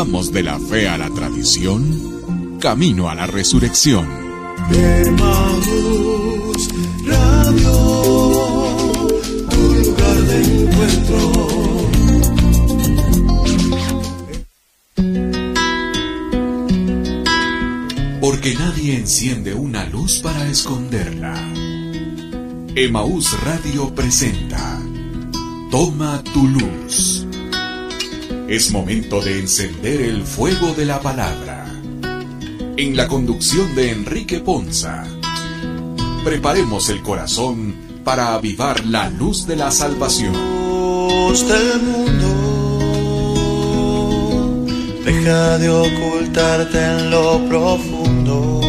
Vamos de la fe a la tradición, camino a la resurrección. Radio, tu lugar de encuentro. Porque nadie enciende una luz para esconderla. Emaús Radio presenta Toma tu luz. Es momento de encender el fuego de la palabra. En la conducción de Enrique Ponza. Preparemos el corazón para avivar la luz de la salvación. Luz del mundo, deja de ocultarte en lo profundo.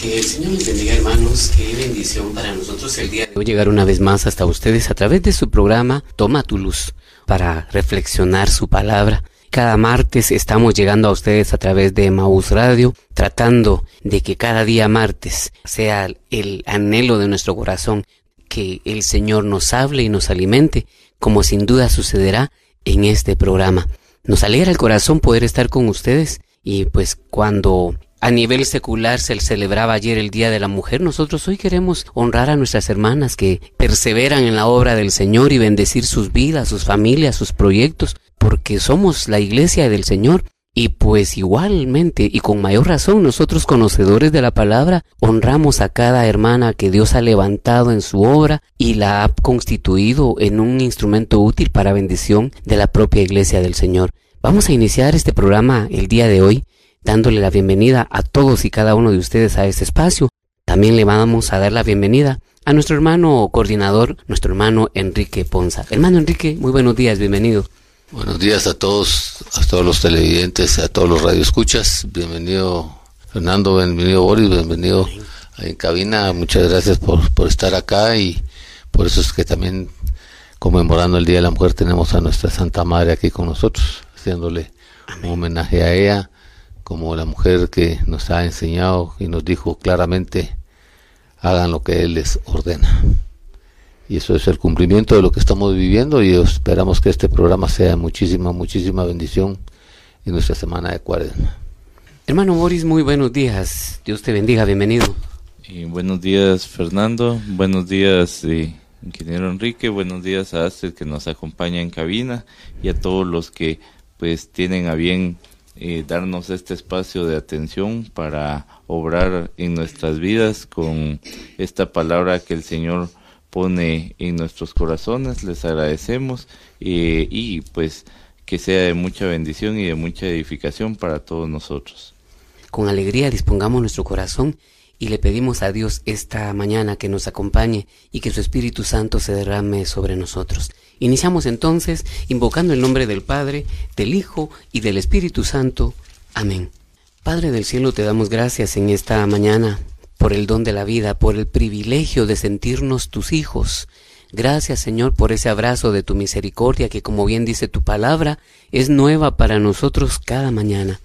Que el Señor les bendiga hermanos, qué bendición para nosotros el día llegar una vez más hasta ustedes a través de su programa Toma tu luz para reflexionar su palabra. Cada martes estamos llegando a ustedes a través de Maús Radio, tratando de que cada día martes sea el anhelo de nuestro corazón que el Señor nos hable y nos alimente, como sin duda sucederá en este programa. Nos alegra el corazón poder estar con ustedes y pues cuando a nivel secular se celebraba ayer el Día de la Mujer. Nosotros hoy queremos honrar a nuestras hermanas que perseveran en la obra del Señor y bendecir sus vidas, sus familias, sus proyectos, porque somos la iglesia del Señor. Y pues igualmente y con mayor razón nosotros conocedores de la palabra honramos a cada hermana que Dios ha levantado en su obra y la ha constituido en un instrumento útil para bendición de la propia iglesia del Señor. Vamos a iniciar este programa el día de hoy dándole la bienvenida a todos y cada uno de ustedes a este espacio. También le vamos a dar la bienvenida a nuestro hermano coordinador, nuestro hermano Enrique Ponza. Hermano Enrique, muy buenos días, bienvenido. Buenos días a todos, a todos los televidentes, a todos los radioescuchas. Bienvenido Fernando, bienvenido Boris, bienvenido en cabina. Muchas gracias por, por estar acá y por eso es que también conmemorando el Día de la Mujer tenemos a nuestra Santa Madre aquí con nosotros, haciéndole un homenaje a ella como la mujer que nos ha enseñado y nos dijo claramente, hagan lo que Él les ordena. Y eso es el cumplimiento de lo que estamos viviendo y esperamos que este programa sea muchísima, muchísima bendición en nuestra semana de cuaresma. Hermano Boris, muy buenos días. Dios te bendiga, bienvenido. Y buenos días Fernando, buenos días eh, ingeniero Enrique, buenos días a Astrid que nos acompaña en cabina y a todos los que pues tienen a bien eh, darnos este espacio de atención para obrar en nuestras vidas con esta palabra que el Señor pone en nuestros corazones. Les agradecemos eh, y pues que sea de mucha bendición y de mucha edificación para todos nosotros. Con alegría dispongamos nuestro corazón y le pedimos a Dios esta mañana que nos acompañe y que su Espíritu Santo se derrame sobre nosotros. Iniciamos entonces invocando el nombre del Padre, del Hijo y del Espíritu Santo. Amén. Padre del cielo, te damos gracias en esta mañana por el don de la vida, por el privilegio de sentirnos tus hijos. Gracias Señor por ese abrazo de tu misericordia que como bien dice tu palabra, es nueva para nosotros cada mañana.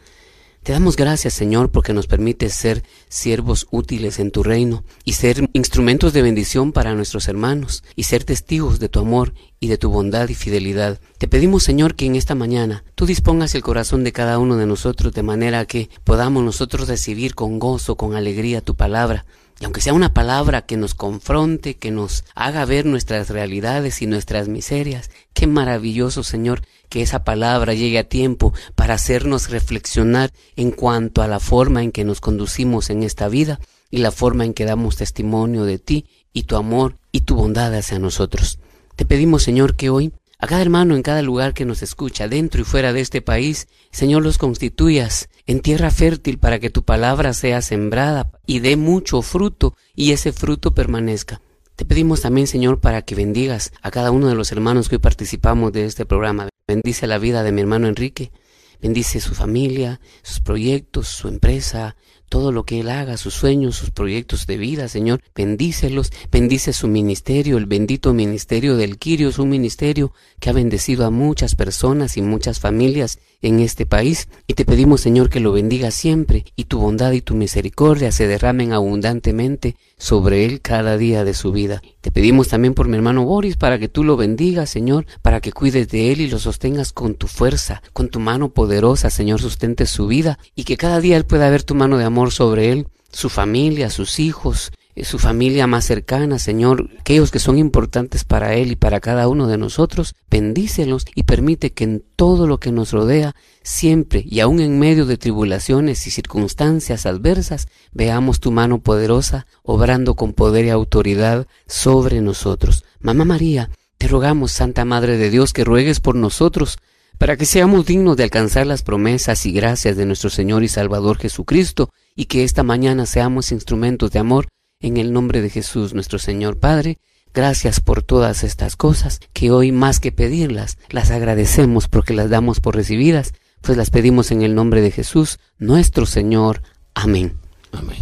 Te damos gracias, Señor, porque nos permites ser siervos útiles en tu reino y ser instrumentos de bendición para nuestros hermanos y ser testigos de tu amor y de tu bondad y fidelidad. Te pedimos, Señor, que en esta mañana tú dispongas el corazón de cada uno de nosotros de manera que podamos nosotros recibir con gozo, con alegría tu palabra. Y aunque sea una palabra que nos confronte, que nos haga ver nuestras realidades y nuestras miserias, qué maravilloso, Señor, que esa palabra llegue a tiempo para hacernos reflexionar en cuanto a la forma en que nos conducimos en esta vida y la forma en que damos testimonio de ti y tu amor y tu bondad hacia nosotros. Te pedimos, Señor, que hoy a cada hermano en cada lugar que nos escucha, dentro y fuera de este país, Señor, los constituyas en tierra fértil para que tu palabra sea sembrada y dé mucho fruto y ese fruto permanezca. Te pedimos también, Señor, para que bendigas a cada uno de los hermanos que hoy participamos de este programa. Bendice la vida de mi hermano Enrique. Bendice su familia, sus proyectos, su empresa, todo lo que él haga, sus sueños, sus proyectos de vida, Señor. Bendícelos, bendice su ministerio, el bendito ministerio del es un ministerio que ha bendecido a muchas personas y muchas familias en este país. Y te pedimos, Señor, que lo bendiga siempre y tu bondad y tu misericordia se derramen abundantemente sobre él cada día de su vida. Te pedimos también por mi hermano Boris para que tú lo bendigas, Señor, para que cuides de él y lo sostengas con tu fuerza, con tu mano poderosa, Señor, sustente su vida y que cada día él pueda ver tu mano de amor sobre él, su familia, sus hijos, eh, su familia más cercana, Señor, aquellos que son importantes para Él y para cada uno de nosotros, bendícelos y permite que en todo lo que nos rodea, siempre y aun en medio de tribulaciones y circunstancias adversas, veamos tu mano poderosa obrando con poder y autoridad sobre nosotros. Mamá María, te rogamos, Santa Madre de Dios, que ruegues por nosotros, para que seamos dignos de alcanzar las promesas y gracias de nuestro Señor y Salvador Jesucristo, y que esta mañana seamos instrumentos de amor en el nombre de Jesús nuestro Señor Padre, gracias por todas estas cosas que hoy más que pedirlas, las agradecemos porque las damos por recibidas, pues las pedimos en el nombre de Jesús nuestro Señor. Amén. Amén.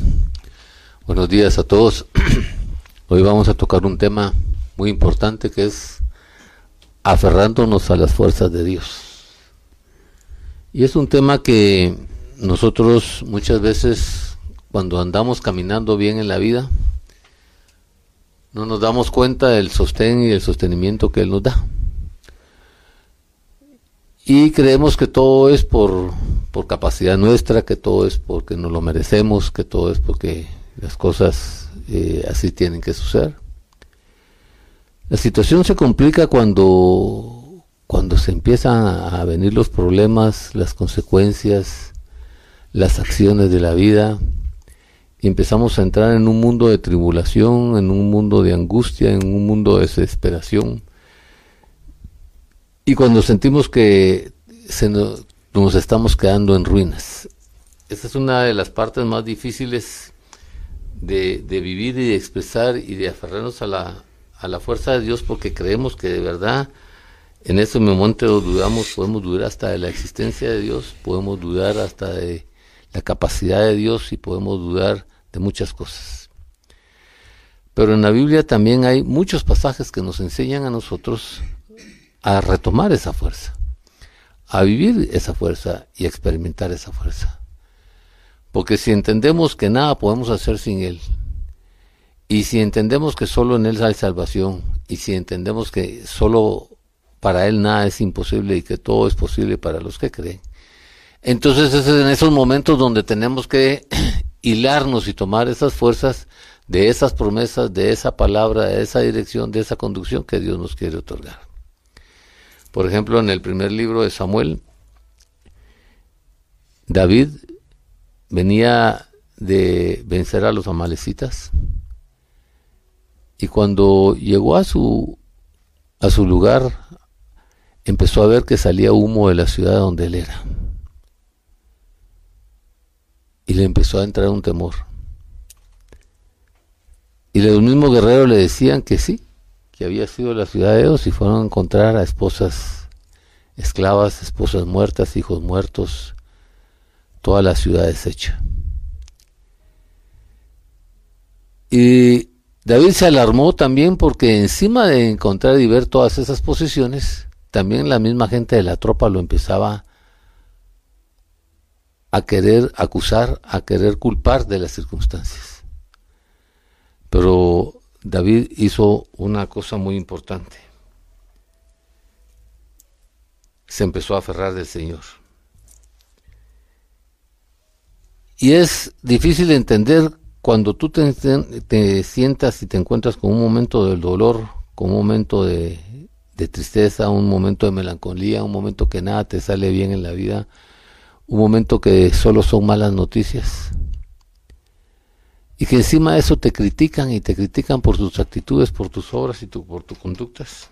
Buenos días a todos. Hoy vamos a tocar un tema muy importante que es aferrándonos a las fuerzas de Dios. Y es un tema que nosotros muchas veces cuando andamos caminando bien en la vida, no nos damos cuenta del sostén y el sostenimiento que Él nos da. Y creemos que todo es por, por capacidad nuestra, que todo es porque nos lo merecemos, que todo es porque las cosas eh, así tienen que suceder. La situación se complica cuando, cuando se empiezan a venir los problemas, las consecuencias, las acciones de la vida, y empezamos a entrar en un mundo de tribulación, en un mundo de angustia, en un mundo de desesperación. Y cuando sentimos que se nos, estamos quedando en ruinas. Esa es una de las partes más difíciles de, vivir y de expresar y de aferrarnos a la, a la fuerza de Dios porque creemos que de verdad en ese momento dudamos, podemos dudar hasta de la existencia de Dios, podemos dudar hasta de la capacidad de Dios y podemos dudar de muchas cosas. Pero en la Biblia también hay muchos pasajes que nos enseñan a nosotros a retomar esa fuerza, a vivir esa fuerza y a experimentar esa fuerza. Porque si entendemos que nada podemos hacer sin Él, y si entendemos que solo en Él hay salvación, y si entendemos que solo para Él nada es imposible y que todo es posible para los que creen, entonces es en esos momentos donde tenemos que hilarnos y tomar esas fuerzas de esas promesas, de esa palabra, de esa dirección, de esa conducción que Dios nos quiere otorgar. Por ejemplo, en el primer libro de Samuel, David venía de vencer a los amalecitas y cuando llegó a su a su lugar empezó a ver que salía humo de la ciudad donde él era y le empezó a entrar un temor. Y los mismos guerreros le decían que sí, que había sido la ciudad de Dios y fueron a encontrar a esposas esclavas, esposas muertas, hijos muertos, toda la ciudad deshecha. Y David se alarmó también porque encima de encontrar y ver todas esas posiciones, también la misma gente de la tropa lo empezaba a querer acusar, a querer culpar de las circunstancias. Pero David hizo una cosa muy importante. Se empezó a aferrar del Señor. Y es difícil entender cuando tú te, sientas y te encuentras con un momento del dolor, con un momento de, de tristeza, un momento de melancolía, un momento que nada te sale bien en la vida, un momento que solo son malas noticias. Y que encima de eso te critican y te critican por tus actitudes, por tus obras y por tus conductas.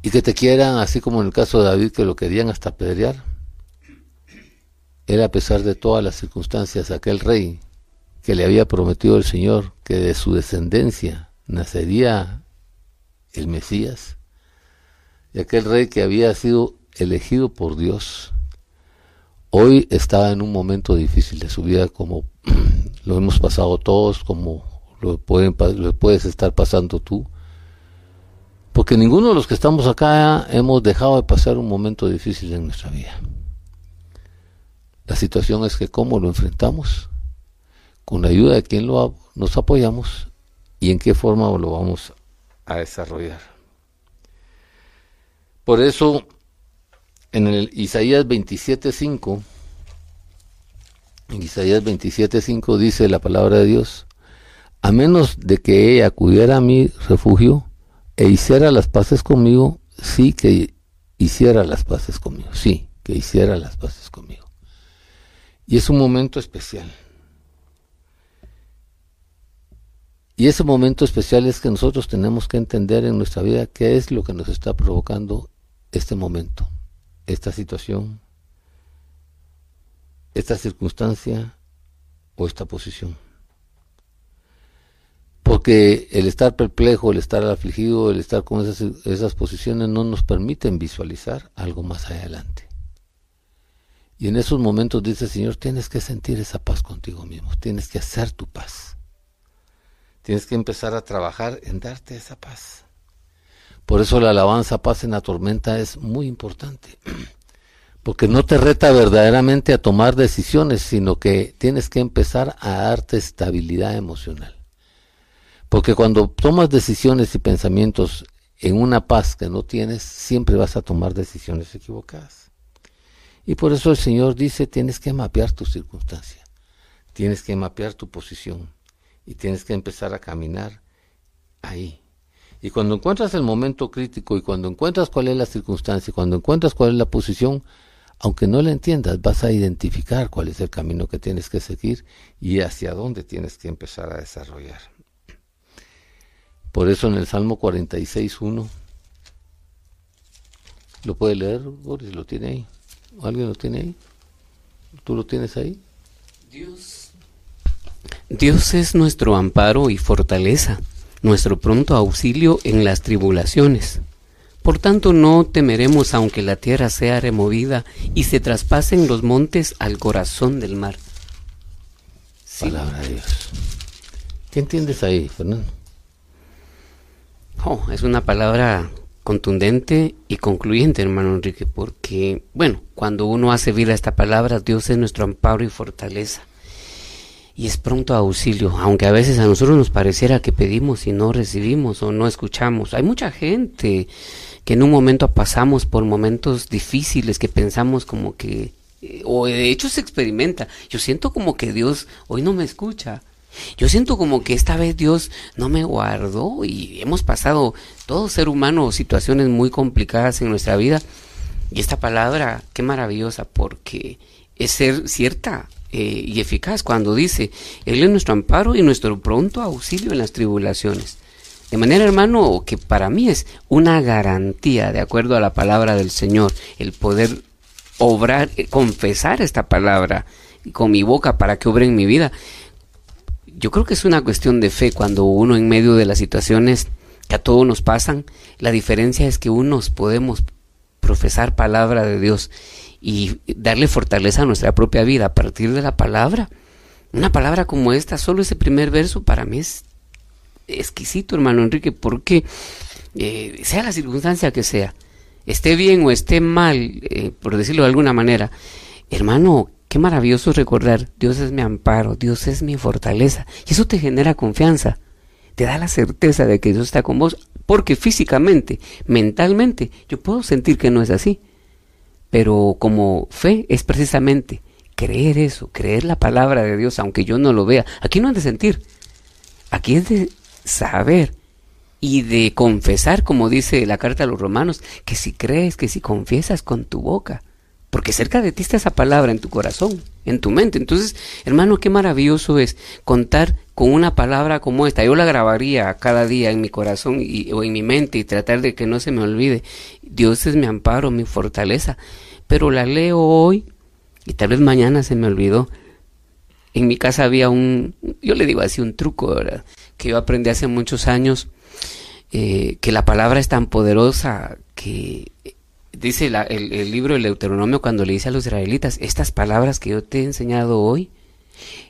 Y que te quieran, así como en el caso de David, que lo querían hasta apedrear. Era a pesar de todas las circunstancias aquel rey que le había prometido el Señor que de su descendencia nacería el Mesías. Y aquel rey que había sido elegido por Dios, hoy estaba en un momento difícil de su vida como lo hemos pasado todos, como lo, pueden, puedes estar pasando tú. Porque ninguno de los que estamos acá hemos dejado de pasar un momento difícil en nuestra vida. La situación es que cómo lo enfrentamos con la ayuda de quien lo, nos apoyamos y en qué forma lo vamos a desarrollar. Por eso, en el Isaías 27.5, en Isaías 27.5 dice la palabra de Dios, a menos de que ella acudiera a mi refugio e hiciera las paces conmigo, sí que hiciera las paces conmigo, sí, que hiciera las paces conmigo. Y es un momento especial. Y ese momento especial es que nosotros tenemos que entender en nuestra vida qué es lo que nos está provocando este momento, esta situación, esta circunstancia o esta posición. Porque el estar perplejo, el estar afligido, el estar con esas, esas posiciones no nos permiten visualizar algo más adelante. Y en esos momentos dice el Señor, tienes que sentir esa paz contigo mismo, tienes que hacer tu paz. Tienes que empezar a trabajar en darte esa paz. Por eso la alabanza paz en la tormenta es muy importante. Porque no te reta verdaderamente a tomar decisiones, sino que tienes que empezar a darte estabilidad emocional. Porque cuando tomas decisiones y pensamientos en una paz que no tienes, siempre vas a tomar decisiones equivocadas. Y por eso el Señor dice, tienes que mapear tu circunstancia, tienes que mapear tu posición y tienes que empezar a caminar ahí. Y cuando encuentras el momento crítico y cuando encuentras cuál es la circunstancia, y cuando encuentras cuál es la posición, aunque no la entiendas, vas a identificar cuál es el camino que tienes que seguir y hacia dónde tienes que empezar a desarrollar. Por eso en el Salmo 46.1, ¿lo puede leer, Boris? ¿Lo tiene ahí? ¿Alguien lo tiene ahí? ¿Tú lo tienes ahí? Dios. Dios es nuestro amparo y fortaleza nuestro pronto auxilio en las tribulaciones. Por tanto, no temeremos aunque la tierra sea removida y se traspasen los montes al corazón del mar. Palabra de Dios. ¿Qué entiendes ahí, Fernando? Oh, es una palabra contundente y concluyente, hermano Enrique, porque, bueno, cuando uno hace vida esta palabra, Dios es nuestro amparo y fortaleza y es pronto auxilio, aunque a veces a nosotros nos pareciera que pedimos y no recibimos o no escuchamos. Hay mucha gente que en un momento pasamos por momentos difíciles que pensamos como que, eh, o de hecho se experimenta. Yo siento como que Dios hoy no me escucha. Yo siento como que esta vez Dios no me guardó y hemos pasado todo ser humano situaciones muy complicadas en nuestra vida. Y esta palabra, qué maravillosa, porque es ser cierta, eh, y eficaz cuando dice, Él es nuestro amparo y nuestro pronto auxilio en las tribulaciones. De manera, hermano, que para mí es una garantía, de acuerdo a la palabra del Señor, el poder obrar, eh, confesar esta palabra con mi boca para que obre en mi vida. Yo creo que es una cuestión de fe cuando uno en medio de las situaciones que a todos nos pasan, la diferencia es que unos podemos profesar palabra de Dios y darle fortaleza a nuestra propia vida a partir de la palabra. Una palabra como esta, solo ese primer verso para mí es exquisito, hermano Enrique, porque eh, sea la circunstancia que sea, esté bien o esté mal, eh, por decirlo de alguna manera, hermano, qué maravilloso recordar, Dios es mi amparo, Dios es mi fortaleza, y eso te genera confianza, te da la certeza de que Dios está con vos, porque físicamente, mentalmente, yo puedo sentir que no es así, pero como fe es precisamente creer eso, creer la palabra de Dios, aunque yo no lo vea. Aquí no es de sentir, aquí es de saber y de confesar, como dice la carta a los romanos, que si crees, que si confiesas con tu boca, porque cerca de ti está esa palabra en tu corazón, en tu mente. Entonces, hermano, qué maravilloso es contar con una palabra como esta. Yo la grabaría cada día en mi corazón y, o en mi mente y tratar de que no se me olvide. Dios es mi amparo, mi fortaleza. Pero la leo hoy y tal vez mañana se me olvidó. En mi casa había un, yo le digo así, un truco, ¿verdad? Que yo aprendí hace muchos años, eh, que la palabra es tan poderosa que dice el, libro del Deuteronomio cuando le dice a los israelitas, estas palabras que yo te he enseñado hoy,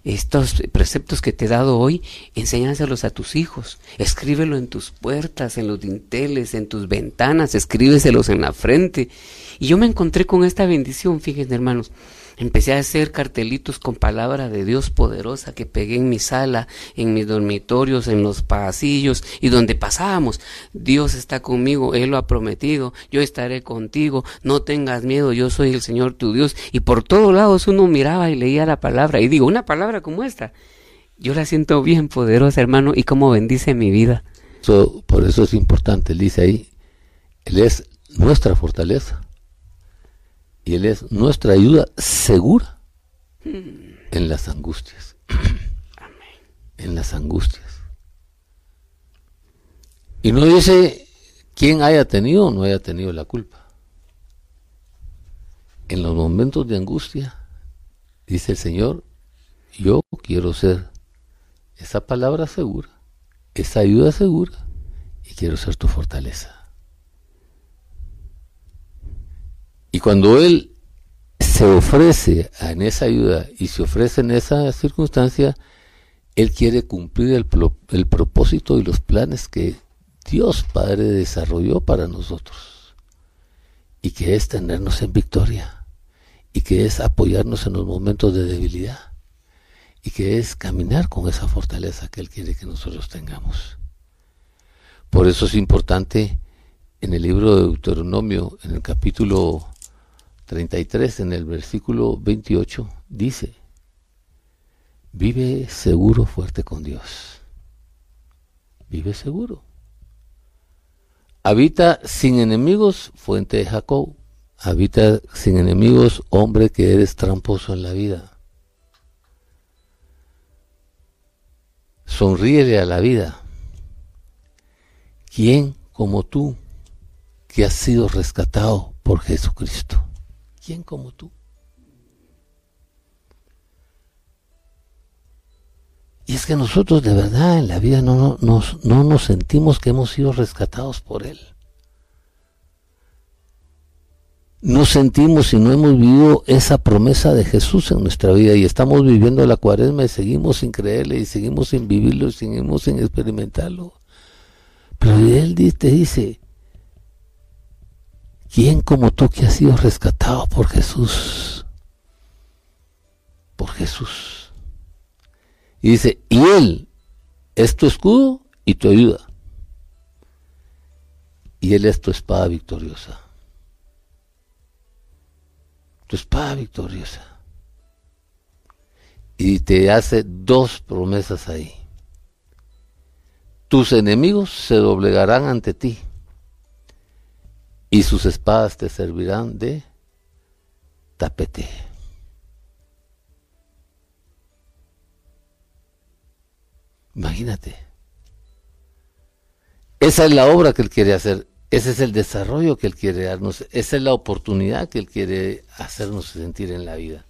estos preceptos que te he dado hoy, enséñaselos a tus hijos, escríbelo en tus puertas, en los dinteles, en tus ventanas, escríbeselos en la frente. Y yo me encontré con esta bendición, fíjense hermanos, Empecé a hacer cartelitos con palabra de Dios poderosa que pegué en mi sala, en mis dormitorios, en los pasillos y donde pasábamos. Dios está conmigo, Él lo ha prometido, yo estaré contigo, no tengas miedo, yo soy el Señor tu Dios. Y por todos lados uno miraba y leía la palabra y digo, una palabra como esta, yo la siento bien poderosa, hermano, y cómo bendice mi vida. por eso es importante, dice ahí, Él es nuestra fortaleza y Él es nuestra ayuda segura en las angustias. En las angustias. Y no dice quién haya tenido o no haya tenido la culpa. En los momentos de angustia, dice el Señor, yo quiero ser esa palabra segura, esa ayuda segura, y quiero ser tu fortaleza. Y cuando Él se ofrece en esa ayuda y se ofrece en esa circunstancia, Él quiere cumplir el, el propósito y los planes que Dios Padre desarrolló para nosotros. Y que es tenernos en victoria. Y que es apoyarnos en los momentos de debilidad. Y que es caminar con esa fortaleza que Él quiere que nosotros tengamos. Por eso es importante en el libro de Deuteronomio, en el capítulo 33 en el versículo 28 dice, vive seguro, fuerte con Dios. Vive seguro. Habita sin enemigos, fuente de Jacob. Habita sin enemigos, hombre que eres tramposo en la vida. Sonríele a la vida. ¿Quién como tú que has sido rescatado por Jesucristo? ¿Quién como tú? Y es que nosotros de verdad en la vida no, nos, no nos sentimos que hemos sido rescatados por Él. No sentimos y no hemos vivido esa promesa de Jesús en nuestra vida y estamos viviendo la cuaresma y seguimos sin creerle y seguimos sin vivirlo y seguimos sin experimentarlo. Pero Él te dice, ¿Quién como tú que has sido rescatado por Jesús? Por Jesús. Y dice, y Él es tu escudo y tu ayuda. Y Él es tu espada victoriosa. Tu espada victoriosa. Y te hace dos promesas ahí. Tus enemigos se doblegarán ante ti y sus espadas te servirán de tapete. Imagínate. Esa es la obra que Él quiere hacer, ese es el desarrollo que Él quiere darnos, esa es la oportunidad que Él quiere hacernos sentir en la vida.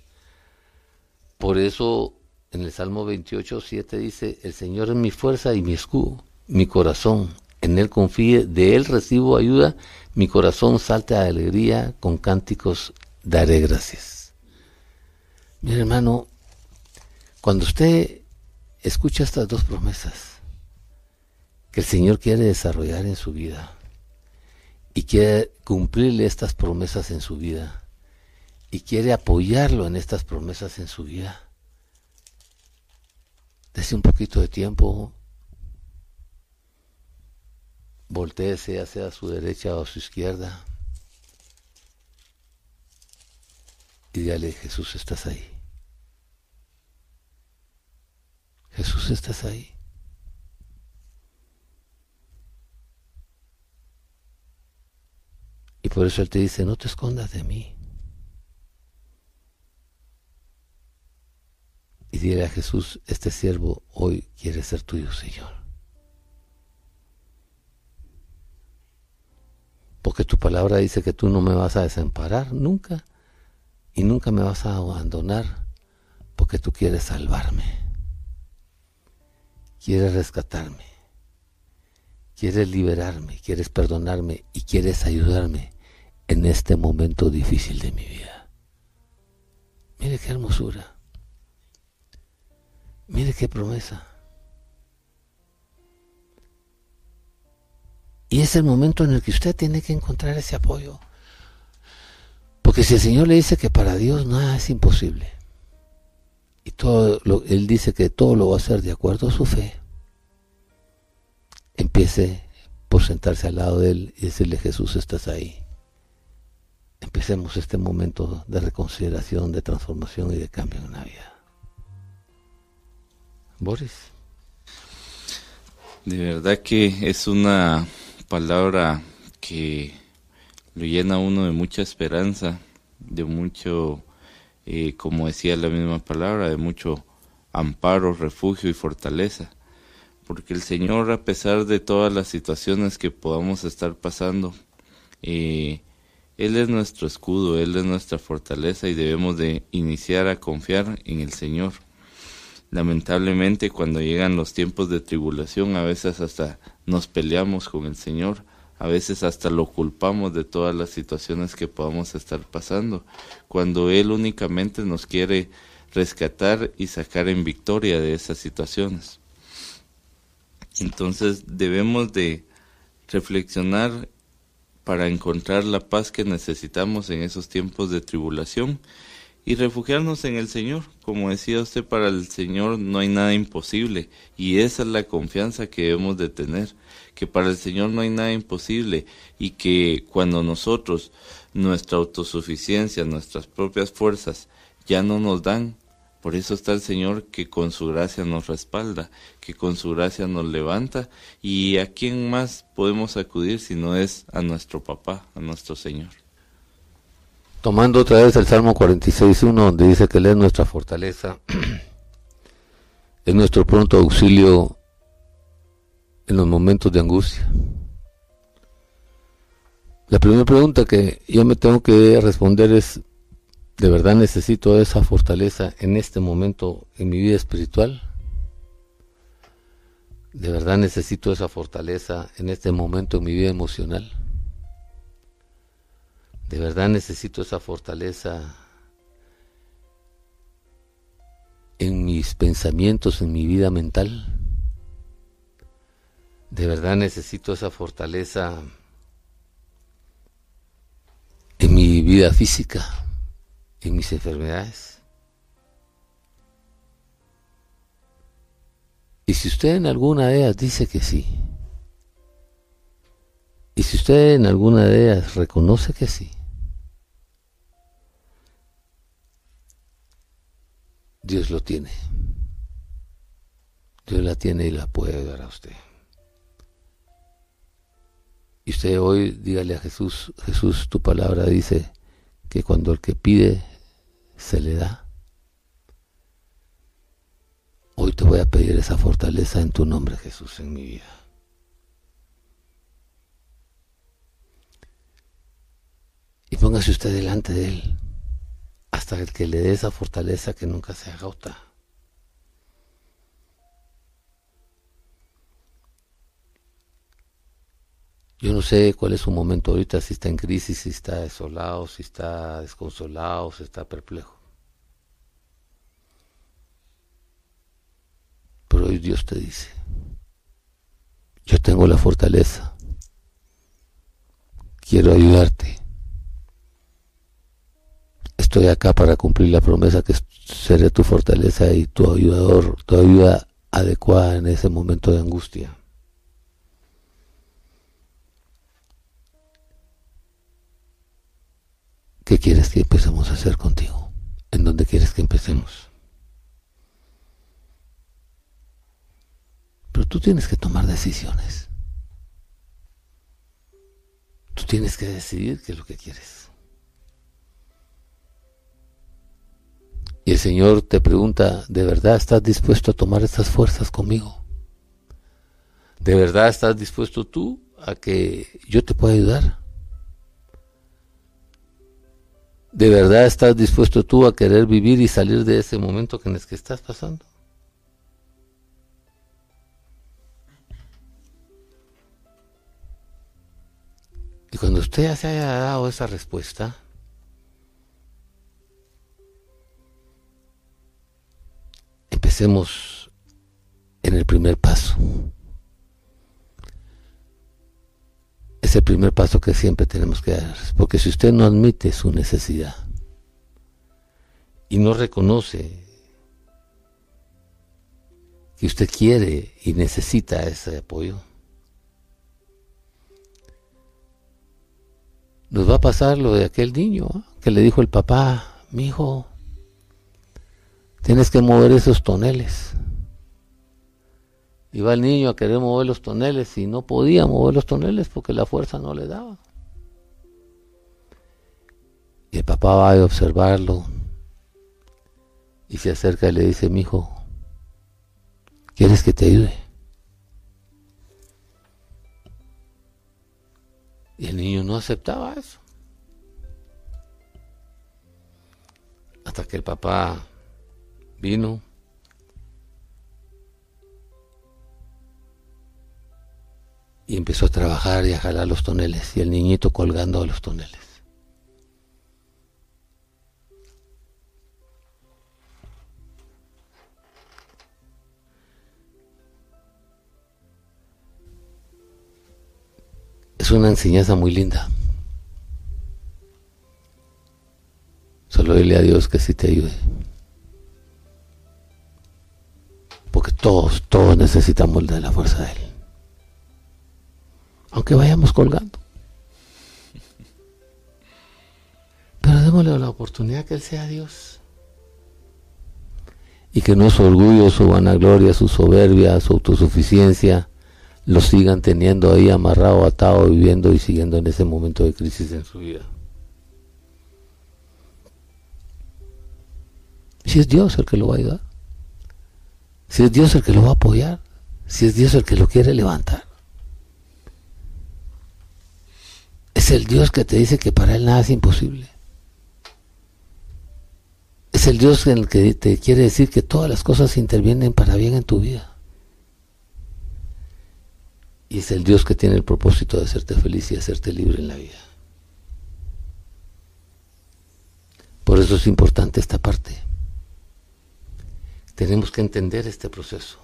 Por eso en el Salmo 28, 7 dice, el Señor es mi fuerza y mi escudo, mi corazón, en Él confíe, de Él recibo ayuda, mi corazón salta de alegría, con cánticos daré gracias. Mi hermano, cuando usted escucha estas dos promesas que el Señor quiere desarrollar en su vida y quiere cumplirle estas promesas en su vida y quiere apoyarlo en estas promesas en su vida, desde un poquito de tiempo volteese ya sea a su derecha o a su izquierda y dígale, Jesús, estás ahí. Jesús, estás ahí. Y por eso Él te dice, no te escondas de mí. Y dile a Jesús, este siervo hoy quiere ser tuyo, Señor. Porque tu palabra dice que tú no me vas a desamparar nunca y nunca me vas a abandonar porque tú quieres salvarme, quieres rescatarme, quieres liberarme, quieres perdonarme y quieres ayudarme en este momento difícil de mi vida. Mire qué hermosura, mire qué promesa. Y es el momento en el que usted tiene que encontrar ese apoyo. Porque si el Señor le dice que para Dios nada es imposible, y todo lo, Él dice que todo lo va a hacer de acuerdo a su fe, empiece por sentarse al lado de Él y decirle, Jesús, estás ahí. Empecemos este momento de reconsideración, de transformación y de cambio en la vida. Boris. De verdad que es una palabra que lo llena uno de mucha esperanza, de mucho, eh, como decía la misma palabra, de mucho amparo, refugio y fortaleza. Porque el Señor, a pesar de todas las situaciones que podamos estar pasando, eh, Él es nuestro escudo, Él es nuestra fortaleza y debemos de iniciar a confiar en el Señor. Lamentablemente cuando llegan los tiempos de tribulación a veces hasta nos peleamos con el Señor, a veces hasta lo culpamos de todas las situaciones que podamos estar pasando, cuando Él únicamente nos quiere rescatar y sacar en victoria de esas situaciones. Entonces debemos de reflexionar para encontrar la paz que necesitamos en esos tiempos de tribulación y refugiarnos en el Señor. Como decía usted, para el Señor no hay nada imposible y esa es la confianza que debemos de tener que para el Señor no hay nada imposible y que cuando nosotros nuestra autosuficiencia, nuestras propias fuerzas ya no nos dan, por eso está el Señor que con su gracia nos respalda, que con su gracia nos levanta y a quién más podemos acudir si no es a nuestro papá, a nuestro Señor. Tomando otra vez el Salmo 46.1 donde dice que Él es nuestra fortaleza, es nuestro pronto auxilio en los momentos de angustia. La primera pregunta que yo me tengo que responder es, ¿de verdad necesito esa fortaleza en este momento en mi vida espiritual? ¿De verdad necesito esa fortaleza en este momento en mi vida emocional? ¿De verdad necesito esa fortaleza en mis pensamientos, en mi vida mental? de verdad necesito esa fortaleza en mi vida física, en mis enfermedades. Y si usted en alguna de ellas dice que sí, y si usted en alguna de ellas reconoce que sí, Dios lo tiene. Dios la tiene y la puede dar a usted. Y usted hoy dígale a Jesús, Jesús, tu palabra dice que cuando el que pide se le da. Hoy te voy a pedir esa fortaleza en tu nombre, Jesús, en mi vida. Y póngase usted delante de Él hasta el que le dé esa fortaleza que nunca se agota. Yo no sé cuál es su momento ahorita, si está en crisis, si está desolado, si está desconsolado, si está perplejo. Pero hoy Dios te dice, yo tengo la fortaleza, quiero ayudarte. Estoy acá para cumplir la promesa que seré tu fortaleza y tu ayudador, tu ayuda adecuada en ese momento de angustia. ¿Qué quieres que empecemos a hacer contigo? ¿En dónde quieres que empecemos? Pero tú tienes que tomar decisiones. Tú tienes que decidir qué es lo que quieres. Y el Señor te pregunta, ¿de verdad estás dispuesto a tomar estas fuerzas conmigo? ¿De verdad estás dispuesto tú a que yo te pueda ayudar? ¿De verdad estás dispuesto tú a querer vivir y salir de ese momento en el que estás pasando? Y cuando usted ya se haya dado esa respuesta, empecemos en el primer paso. es el primer paso que siempre tenemos que dar. Porque si usted no admite su necesidad y no reconoce que usted quiere y necesita ese apoyo, nos va a pasar lo de aquel niño ¿ah? que le dijo el papá, mi hijo, tienes que mover esos toneles. Iba el niño a querer mover los toneles y no podía mover los toneles porque la fuerza no le daba. Y el papá va a observarlo y se acerca y le dice, mi hijo, ¿quieres que te ayude? Y el niño no aceptaba eso. Hasta que el papá vino y empezó a trabajar y a jalar los toneles y el niñito colgando a los toneles. Es una enseñanza muy linda. Solo dile a Dios que sí te ayude. Porque todos, todos necesitamos de la fuerza de Él aunque vayamos colgando. Pero démosle la oportunidad que Él sea Dios. Y que no su orgullo, su vanagloria, su soberbia, su autosuficiencia, lo sigan teniendo ahí amarrado, atado, viviendo y siguiendo en ese momento de crisis en su vida. Si es Dios el que lo va a ayudar, si es Dios el que lo va a apoyar, si es Dios el que lo quiere levantar. Es el Dios que te dice que para Él nada es imposible. Es el Dios en el que te quiere decir que todas las cosas intervienen para bien en tu vida. Y es el Dios que tiene el propósito de hacerte feliz y hacerte libre en la vida. Por eso es importante esta parte. Tenemos que entender este proceso.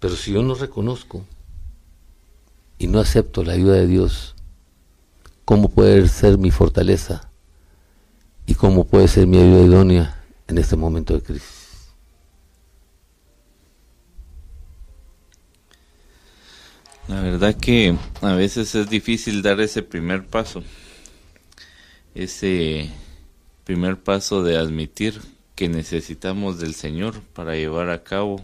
Pero si yo no reconozco y no acepto la ayuda de Dios, ¿cómo puede ser mi fortaleza y cómo puede ser mi ayuda idónea en este momento de crisis? La verdad que a veces es difícil dar ese primer paso, ese primer paso de admitir que necesitamos del Señor para llevar a cabo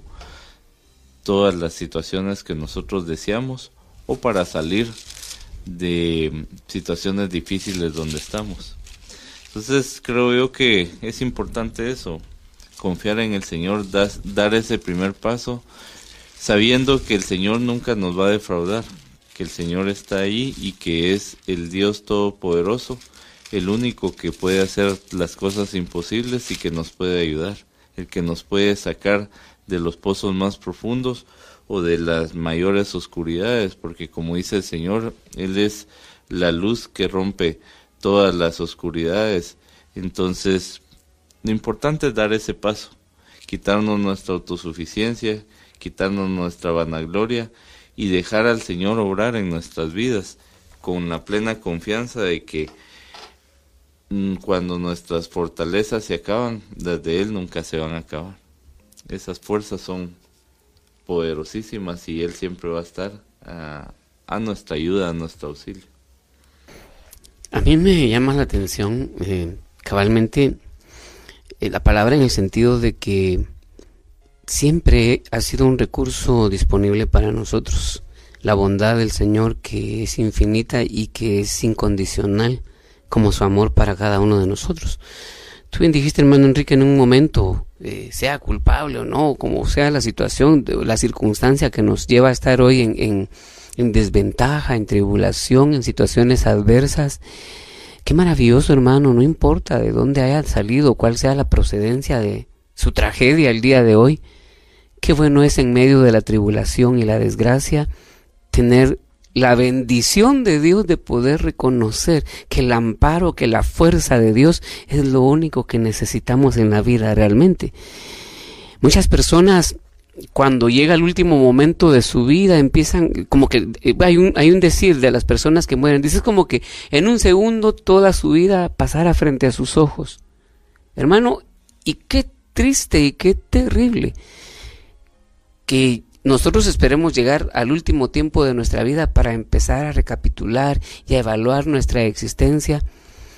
todas las situaciones que nosotros deseamos o para salir de situaciones difíciles donde estamos. Entonces creo yo que es importante eso, confiar en el Señor, dar ese primer paso, sabiendo que el Señor nunca nos va a defraudar, que el Señor está ahí y que es el Dios Todopoderoso, el único que puede hacer las cosas imposibles y que nos puede ayudar, el que nos puede sacar de los pozos más profundos o de las mayores oscuridades, porque como dice el Señor, Él es la luz que rompe todas las oscuridades. Entonces, lo importante es dar ese paso, quitarnos nuestra autosuficiencia, quitarnos nuestra vanagloria y dejar al Señor obrar en nuestras vidas con la plena confianza de que cuando nuestras fortalezas se acaban, desde Él nunca se van a acabar. Esas fuerzas son poderosísimas y Él siempre va a estar a, nuestra ayuda, a nuestro auxilio. A mí me llama la atención eh, cabalmente eh, la palabra en el sentido de que siempre ha sido un recurso disponible para nosotros. La bondad del Señor que es infinita y que es incondicional como su amor para cada uno de nosotros. Tú bien dijiste, hermano Enrique, en un momento, eh, sea culpable o no, como sea la situación, la circunstancia que nos lleva a estar hoy en, en desventaja, en tribulación, en situaciones adversas. Qué maravilloso, hermano, no importa de dónde haya salido, cuál sea la procedencia de su tragedia el día de hoy. Qué bueno es en medio de la tribulación y la desgracia tener la bendición de Dios de poder reconocer que el amparo, que la fuerza de Dios es lo único que necesitamos en la vida realmente. Muchas personas cuando llega el último momento de su vida, empiezan, como que eh, hay un, hay un decir de las personas que mueren, dice como que en un segundo toda su vida pasara frente a sus ojos. Hermano, y qué triste y qué terrible que nosotros esperemos llegar al último tiempo de nuestra vida para empezar a recapitular y a evaluar nuestra existencia.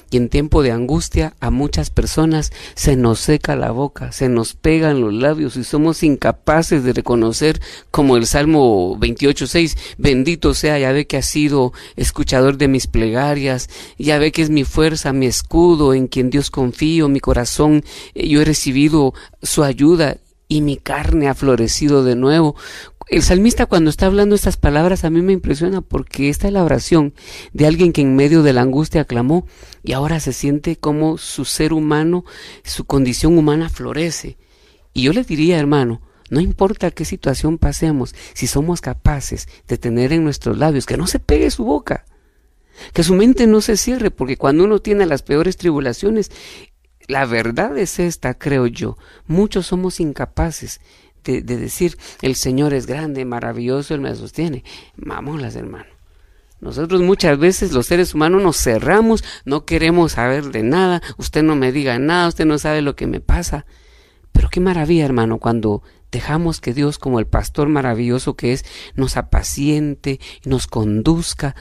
Y en tiempo de angustia a muchas personas se nos seca la boca, se nos pegan los labios y somos incapaces de reconocer como el Salmo 28.6, bendito sea, ya ve que ha sido escuchador de mis plegarias, ya ve que es mi fuerza, mi escudo, en quien Dios confío, mi corazón, eh, yo he recibido su ayuda y mi carne ha florecido de nuevo el salmista cuando está hablando estas palabras a mí me impresiona porque esta es la oración de alguien que en medio de la angustia clamó y ahora se siente como su ser humano, su condición humana florece. Y yo le diría, hermano, no importa qué situación pasemos, si somos capaces de tener en nuestros labios que no se pegue su boca, que su mente no se cierre, porque cuando uno tiene las peores tribulaciones, la verdad es esta, creo yo, muchos somos incapaces de, decir, el Señor es grande, maravilloso, Él me sostiene. Vámonos, hermano. Nosotros muchas veces los seres humanos nos cerramos, no queremos saber de nada, usted no me diga nada, usted no sabe lo que me pasa. Pero qué maravilla, hermano, cuando dejamos que Dios, como el pastor maravilloso que es, nos apaciente, nos conduzca.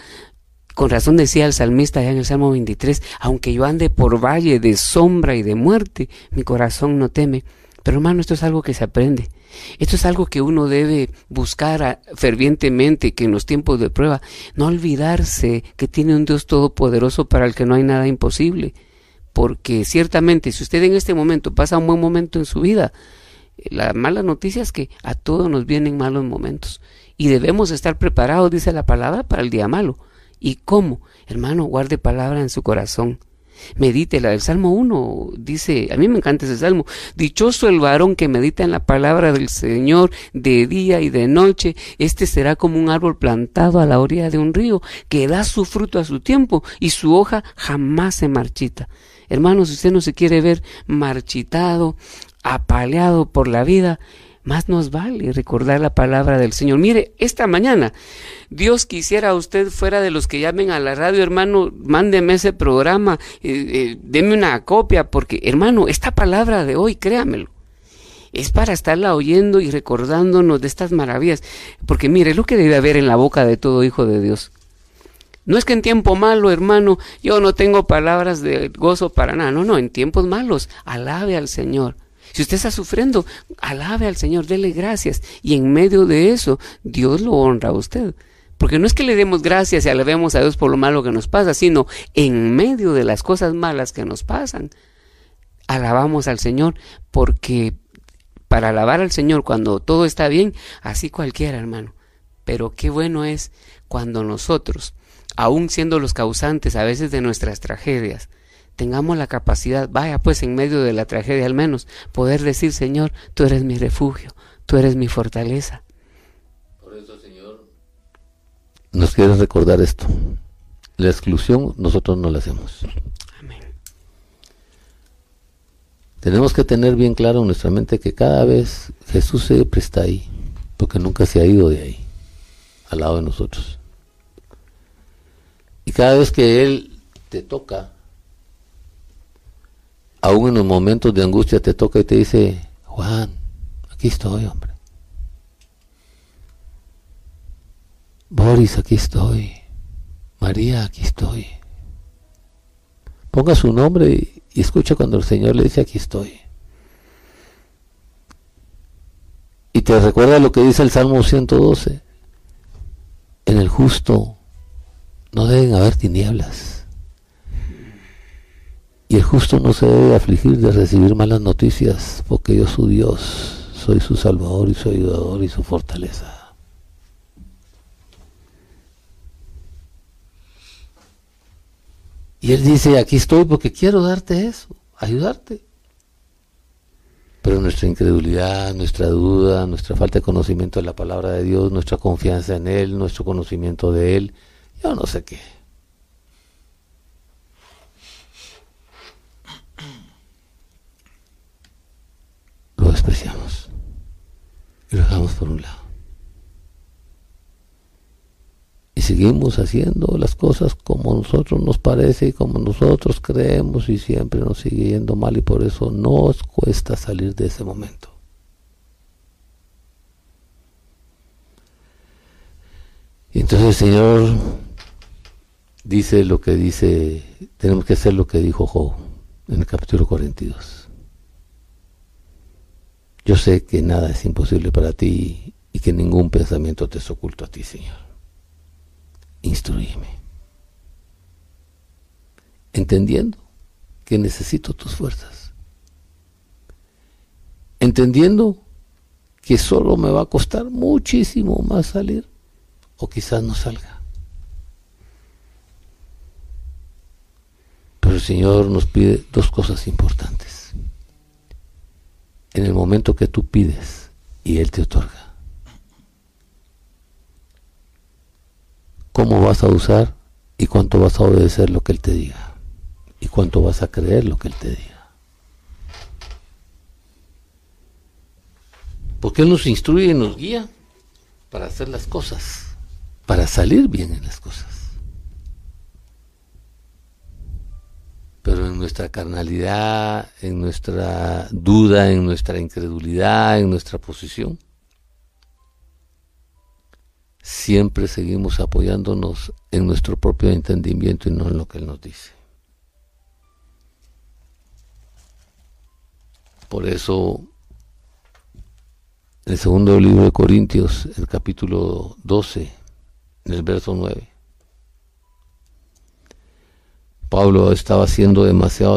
Con razón decía el salmista allá en el Salmo 23, aunque yo ande por valle de sombra y de muerte, mi corazón no teme. Pero hermano, esto es algo que se aprende. Esto es algo que uno debe buscar fervientemente, que en los tiempos de prueba, no olvidarse que tiene un Dios todopoderoso para el que no hay nada imposible. Porque ciertamente, si usted en este momento pasa un buen momento en su vida, la mala noticia es que a todos nos vienen malos momentos. Y debemos estar preparados, dice la palabra, para el día malo. ¿Y cómo? Hermano, guarde palabra en su corazón. Medítela. El Salmo 1 dice, a mí me encanta ese salmo, dichoso el varón que medita en la palabra del Señor de día y de noche, este será como un árbol plantado a la orilla de un río, que da su fruto a su tiempo y su hoja jamás se marchita. Hermanos, si usted no se quiere ver marchitado, apaleado por la vida, más nos vale recordar la palabra del Señor. Mire, esta mañana, Dios quisiera usted fuera de los que llamen a la radio, hermano, mándeme ese programa, eh, eh, deme una copia, porque, hermano, esta palabra de hoy, créamelo, es para estarla oyendo y recordándonos de estas maravillas. Porque mire, lo que debe haber en la boca de todo hijo de Dios. No es que en tiempo malo, hermano, yo no tengo palabras de gozo para nada. No, no, en tiempos malos, alabe al Señor. Si usted está sufriendo, alabe al Señor, dele gracias. Y en medio de eso, Dios lo honra a usted. Porque no es que le demos gracias y alabemos a Dios por lo malo que nos pasa, sino en medio de las cosas malas que nos pasan, alabamos al Señor porque para alabar al Señor cuando todo está bien, así cualquiera, hermano. Pero qué bueno es cuando nosotros, aun siendo los causantes a veces de nuestras tragedias, tengamos la capacidad, vaya pues en medio de la tragedia al menos, poder decir, Señor, tú eres mi refugio, tú eres mi fortaleza. Por eso, Señor, nos quiere recordar esto. La exclusión nosotros no la hacemos. Amén. Tenemos que tener bien claro en nuestra mente que cada vez Jesús siempre está ahí, porque nunca se ha ido de ahí, al lado de nosotros. Y cada vez que Él te toca, aún en los momentos de angustia te toca y te dice, Juan, aquí estoy, hombre. Boris, aquí estoy. María, aquí estoy. Ponga su nombre y, escucha cuando el Señor le dice, aquí estoy. Y te recuerda lo que dice el Salmo 112. En el justo no deben haber tinieblas y el justo no se debe afligir de recibir malas noticias, porque yo su Dios, soy su Salvador y su ayudador y su fortaleza. Y él dice, aquí estoy porque quiero darte eso, ayudarte. Pero nuestra incredulidad, nuestra duda, nuestra falta de conocimiento de la palabra de Dios, nuestra confianza en Él, nuestro conocimiento de Él, yo no sé qué Y lo dejamos por un lado. Y seguimos haciendo las cosas como nosotros nos parece y como nosotros creemos y siempre nos sigue yendo mal y por eso nos cuesta salir de ese momento. Y entonces el Señor dice lo que dice, tenemos que hacer lo que dijo Job en el capítulo 42. Yo sé que nada es imposible para ti y que ningún pensamiento te es oculto a ti, Señor. Instruyeme. Entendiendo que necesito tus fuerzas. Entendiendo que solo me va a costar muchísimo más salir o quizás no salga. Pero el Señor nos pide dos cosas importantes. En el momento que tú pides y Él te otorga. ¿Cómo vas a usar y cuánto vas a obedecer lo que Él te diga? Y cuánto vas a creer lo que Él te diga. Porque Él nos instruye y nos guía para hacer las cosas para salir bien en las cosas. Pero en nuestra carnalidad, en nuestra duda, en nuestra incredulidad, en nuestra posición, siempre seguimos apoyándonos en nuestro propio entendimiento y no en lo que Él nos dice. Por eso, en el segundo libro de Corintios, el capítulo 12, en el verso 9. Pablo estaba siendo demasiado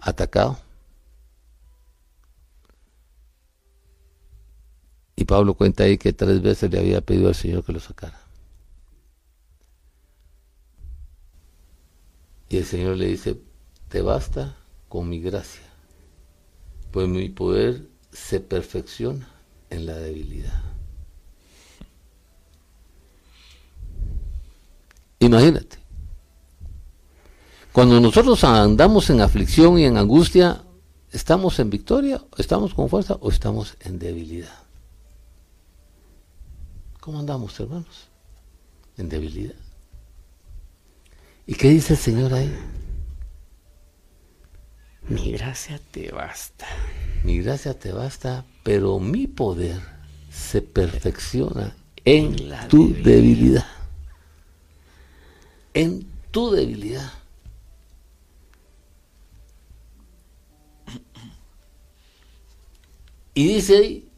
atacado. Y Pablo cuenta ahí que tres veces le había pedido al Señor que lo sacara. Y el Señor le dice, te basta con mi gracia, pues mi poder se perfecciona en la debilidad. Imagínate. Cuando nosotros andamos en aflicción y en angustia, ¿estamos en victoria, estamos con fuerza o estamos en debilidad? ¿Cómo andamos, hermanos? En debilidad. ¿Y qué dice el Señor ahí? Mi gracia te basta. Mi gracia te basta, pero mi poder se perfecciona en, la tu debilidad en tu debilidad. Y dice ahí,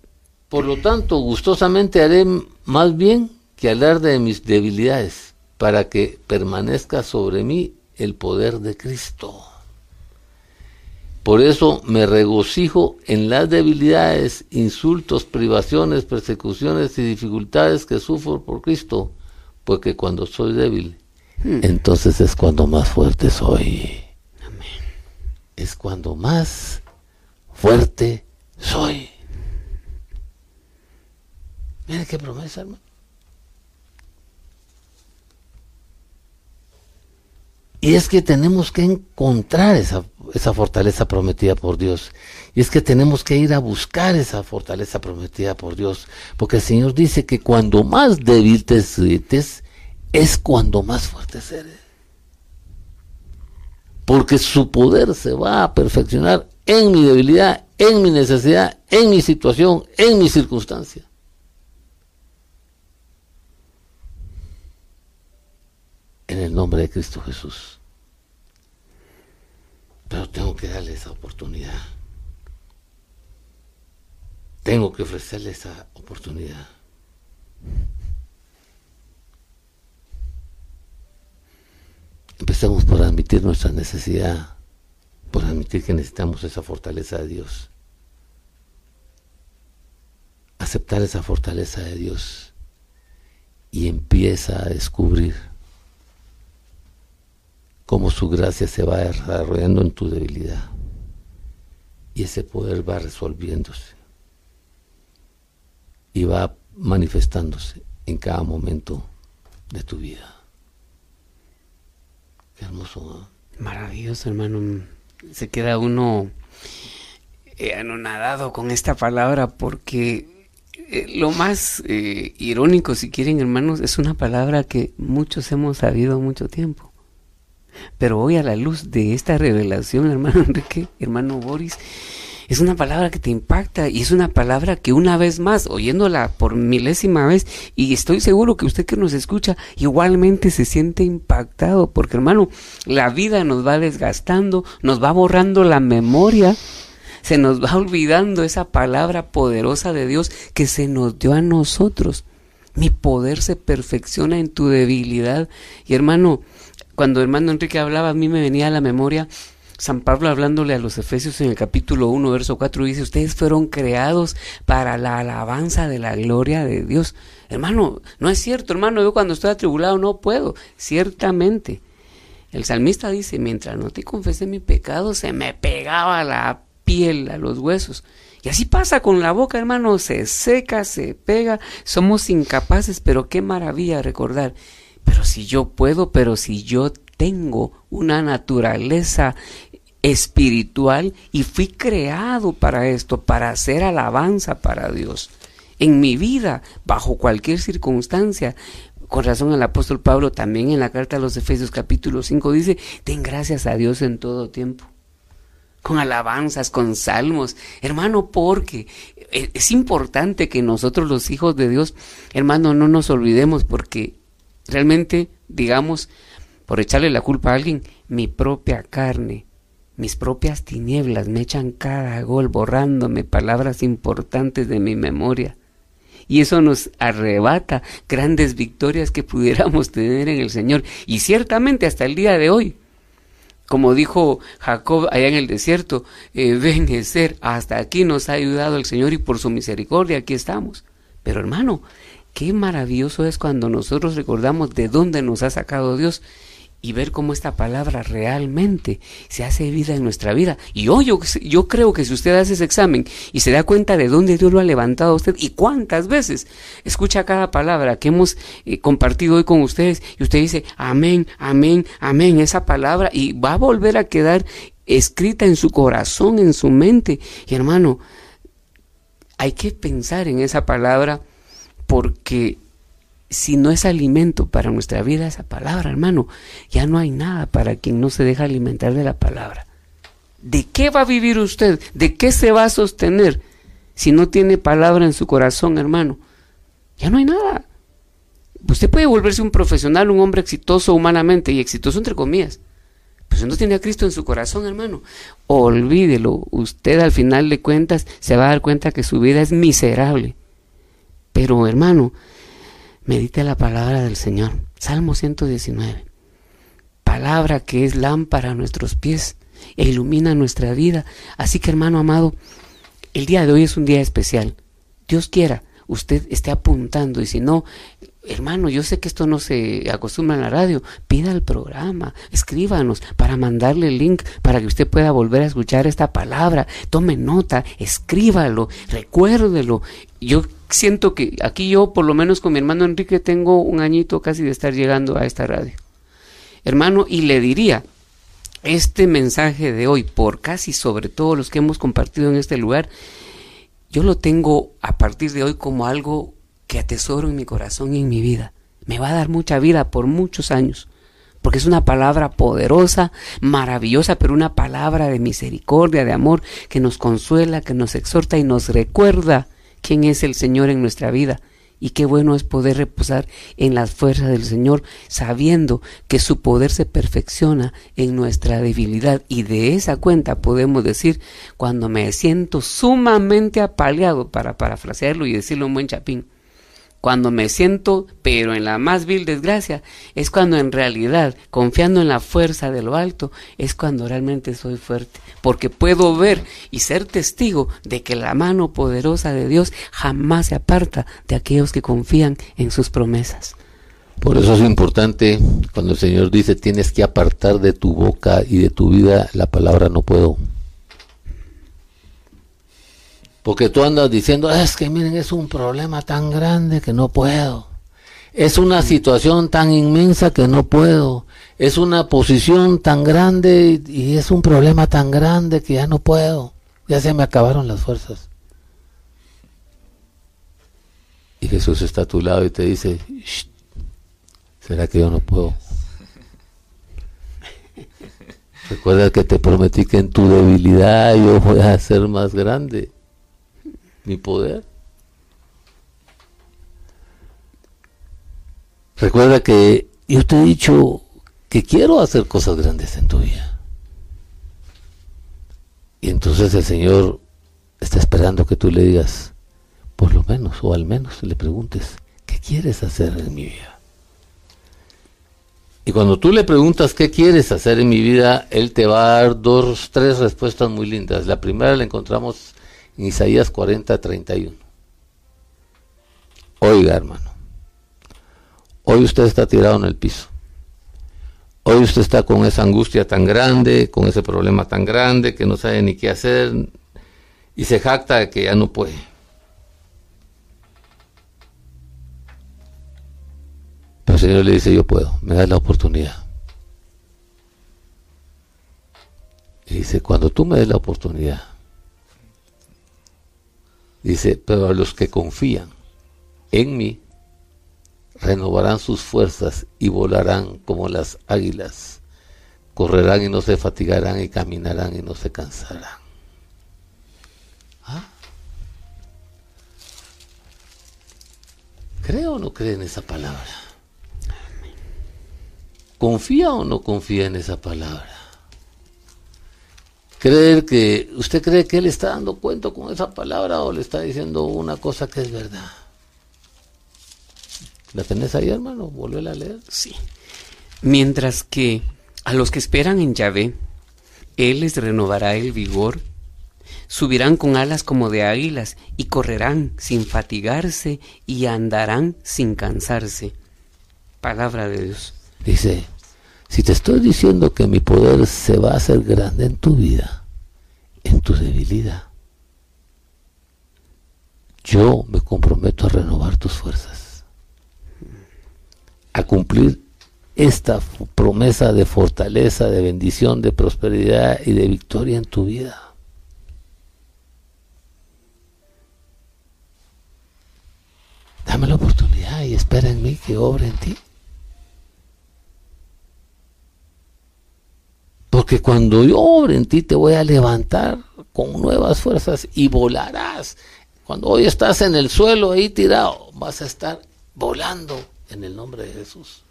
por lo tanto, gustosamente haré más bien que hablar de mis debilidades, para que permanezca sobre mí el poder de Cristo. Por eso me regocijo en las debilidades, insultos, privaciones, persecuciones y dificultades que sufro por Cristo, porque cuando soy débil, Hmm. entonces es cuando más fuerte soy. Amén. Es cuando más fuerte soy. Mira qué promesa, hermano. Y es que tenemos que encontrar esa, esa, fortaleza prometida por Dios. Y es que tenemos que ir a buscar esa fortaleza prometida por Dios. Porque el Señor dice que cuando más débil te sientes, es cuando más fuerte seré. Porque su poder se va a perfeccionar en mi debilidad, en mi necesidad, en mi situación, en mi circunstancia. En el nombre de Cristo Jesús. Pero tengo que darle esa oportunidad. Tengo que ofrecerle esa oportunidad. Empecemos por admitir nuestra necesidad, por admitir que necesitamos esa fortaleza de Dios. Aceptar esa fortaleza de Dios y empieza a descubrir cómo su gracia se va desarrollando en tu debilidad y ese poder va resolviéndose y va manifestándose en cada momento de tu vida. Qué hermoso. Maravilloso, hermano. Se queda uno eh, anonadado con esta palabra porque eh, lo más eh, irónico, si quieren hermanos, es una palabra que muchos hemos sabido mucho tiempo. Pero hoy a la luz de esta revelación, hermano Enrique, hermano Boris, es una palabra que te impacta y es una palabra que una vez más, oyéndola por milésima vez, y estoy seguro que usted que nos escucha igualmente se siente impactado, porque hermano, la vida nos va desgastando, nos va borrando la memoria, se nos va olvidando esa palabra poderosa de Dios que se nos dio a nosotros. Mi poder se perfecciona en tu debilidad. Y hermano, cuando hermano Enrique hablaba, a mí me venía a la memoria San Pablo hablándole a los Efesios en el capítulo 1, verso 4, dice, ustedes fueron creados para la alabanza de la gloria de Dios. Hermano, no es cierto, hermano, yo cuando estoy atribulado no puedo, ciertamente. El salmista dice, mientras no te confesé mi pecado, se me pegaba la piel a los huesos. Y así pasa con la boca, hermano, se seca, se pega, somos incapaces, pero qué maravilla recordar. Pero si yo puedo, pero si yo tengo una naturaleza espiritual y fui creado para esto, para hacer alabanza para Dios. En mi vida, bajo cualquier circunstancia, con razón el apóstol Pablo también en la carta a los Efesios capítulo 5 dice, ten gracias a Dios en todo tiempo. Con alabanzas, con salmos. Hermano, porque es importante que nosotros los hijos de Dios, hermano, no nos olvidemos porque realmente, digamos, por echarle la culpa a alguien, mi propia carne mis propias tinieblas me echan cada gol borrándome palabras importantes de mi memoria. Y eso nos arrebata grandes victorias que pudiéramos tener en el Señor. Y ciertamente hasta el día de hoy, como dijo Jacob allá en el desierto, eh, hasta aquí nos ha ayudado el Señor y por su misericordia aquí estamos. Pero hermano, qué maravilloso es cuando nosotros recordamos de dónde nos ha sacado Dios y ver cómo esta palabra realmente se hace vida en nuestra vida. Y hoy yo, yo, creo que si usted hace ese examen y se da cuenta de dónde Dios lo ha levantado a usted y cuántas veces escucha cada palabra que hemos eh, compartido hoy con ustedes y usted dice, amén, amén, amén, esa palabra y va a volver a quedar escrita en su corazón, en su mente. Y hermano, hay que pensar en esa palabra porque si no es alimento para nuestra vida esa palabra, hermano, ya no hay nada para quien no se deja alimentar de la palabra. ¿De qué va a vivir usted? ¿De qué se va a sostener si no tiene palabra en su corazón, hermano? Ya no hay nada. Usted puede volverse un profesional, un hombre exitoso humanamente y exitoso entre comillas. Si no tiene a Cristo en su corazón, hermano, olvídelo. Usted al final de cuentas se va a dar cuenta que su vida es miserable. Pero, hermano, Medite la palabra del Señor. Salmo 119. Palabra que es lámpara a nuestros pies e ilumina nuestra vida. Así que hermano amado, el día de hoy es un día especial. Dios quiera, usted esté apuntando y si no, hermano, yo sé que esto no se acostumbra en la radio, pida el programa, escríbanos para mandarle el link para que usted pueda volver a escuchar esta palabra, tome nota, escríbalo, recuérdelo. Yo siento que aquí yo, por lo menos con mi hermano Enrique, tengo un añito casi de estar llegando a esta radio. Hermano, y le diría, este mensaje de hoy, por casi sobre todo los que hemos compartido en este lugar, yo lo tengo a partir de hoy como algo que atesoro en mi corazón y en mi vida. Me va a dar mucha vida por muchos años, porque es una palabra poderosa, maravillosa, pero una palabra de misericordia, de amor, que nos consuela, que nos exhorta y nos recuerda quién es el Señor en nuestra vida. Y qué bueno es poder reposar en las fuerzas del Señor, sabiendo que su poder se perfecciona en nuestra debilidad. Y de esa cuenta podemos decir, cuando me siento sumamente apaleado, para parafrasearlo y decirlo en buen chapín, cuando me siento, pero en la más vil desgracia, es cuando en realidad, confiando en la fuerza de lo alto, es cuando realmente soy fuerte, porque puedo ver y ser testigo de que la mano poderosa de Dios jamás se aparta de aquellos que confían en sus promesas. Por eso es importante cuando el Señor dice tienes que apartar de tu boca y de tu vida la palabra no puedo. Porque tú andas diciendo, es que miren, es un problema tan grande que no puedo. Es una situación tan inmensa que no puedo. Es una posición tan grande y es un problema tan grande que ya no puedo. Ya se me acabaron las fuerzas. y Jesús está a tu lado y te dice, ¿será que yo no puedo? Recuerda que te prometí que en tu debilidad yo voy a hacer más grande mi poder. Recuerda que yo te he dicho que quiero hacer cosas grandes en tu vida. Y entonces el Señor está esperando que tú le digas, por lo menos, o al menos le preguntes, ¿qué quieres hacer en mi vida? Y cuando tú le preguntas qué quieres hacer en mi vida, Él te va a dar dos, tres respuestas muy lindas. La primera la encontramos en Isaías 40, 31. Oiga, hermano, hoy usted está tirado en el piso. Hoy usted está con esa angustia tan grande, con ese problema tan grande que no sabe ni qué hacer y se jacta de que ya no puede. Pero el Señor le dice, yo puedo, me das la oportunidad. Y dice, cuando tú me des la oportunidad, dice, pero a los que confían en mí, renovarán sus fuerzas y volarán como las águilas, correrán y no se fatigarán y caminarán y no se cansarán. ¿Ah? ¿Cree o no cree en esa palabra? ¿Confía o no confía en esa palabra? ¿Creer que usted cree que él está dando cuenta con esa palabra o le está diciendo una cosa que es verdad? ¿La tenés ahí, hermano? Vuelve a leer. Sí. Mientras que a los que esperan en Yahvé, Él les renovará el vigor, subirán con alas como de águilas y correrán sin fatigarse y andarán sin cansarse. Palabra de Dios. Dice, si te estoy diciendo que mi poder se va a hacer grande en tu vida, en tu debilidad, yo me comprometo a renovar tus fuerzas a cumplir esta promesa de fortaleza, de bendición, de prosperidad y de victoria en tu vida. Dame la oportunidad y espera en mí que obre en ti. Porque cuando yo obre en ti te voy a levantar con nuevas fuerzas y volarás. Cuando hoy estás en el suelo ahí tirado, vas a estar volando en el nombre de Jesús.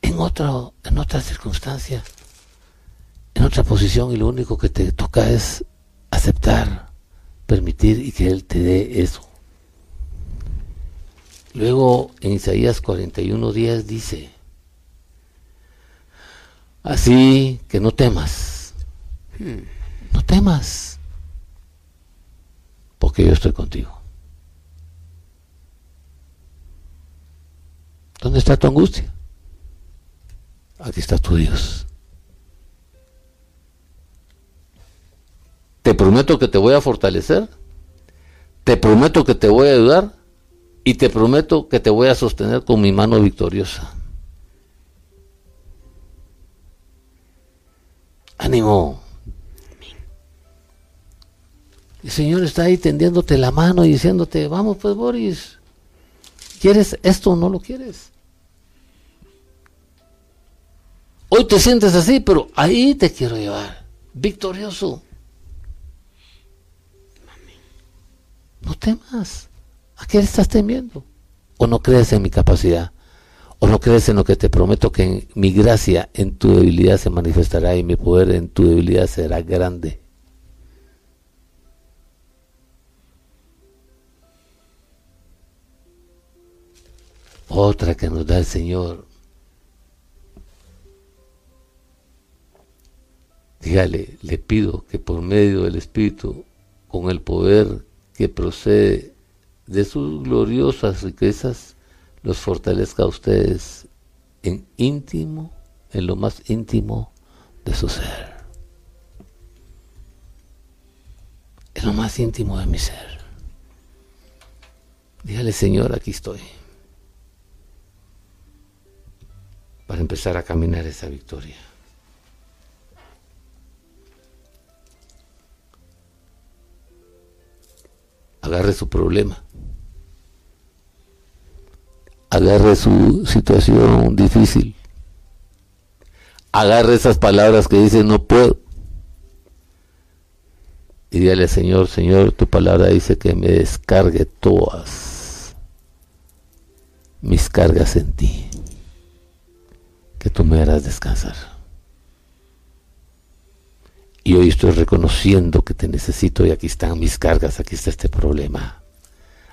En, otro, en otra circunstancia, en otra posición, y lo único que te toca es aceptar, permitir y que Él te dé eso. Luego en Isaías 41 días dice, así que no temas, no temas, porque yo estoy contigo. ¿Dónde está tu angustia? Aquí está tu Dios. Te prometo que te voy a fortalecer, te prometo que te voy a ayudar y te prometo que te voy a sostener con mi mano victoriosa. Ánimo. El Señor está ahí tendiéndote la mano y diciéndote, vamos pues Boris, ¿quieres esto o no lo quieres? Hoy te sientes así, pero ahí te quiero llevar, victorioso. No temas. ¿A qué estás temiendo? ¿O no crees en mi capacidad? ¿O no crees en lo que te prometo que mi gracia en tu debilidad se manifestará y mi poder en tu debilidad será grande? Otra que nos da el Señor Dígale, le pido que por medio del Espíritu, con el poder que procede de sus gloriosas riquezas, los fortalezca a ustedes en íntimo, en lo más íntimo de su ser. En lo más íntimo de mi ser. Dígale, Señor, aquí estoy. Para empezar a caminar esa victoria. agarre su problema, agarre su situación difícil, agarre esas palabras que dice no puedo. Y dígale, Señor, Señor, tu palabra dice que me descargue todas mis cargas en ti, que tú me harás descansar. Y hoy estoy reconociendo que te necesito y aquí están mis cargas, aquí está este problema,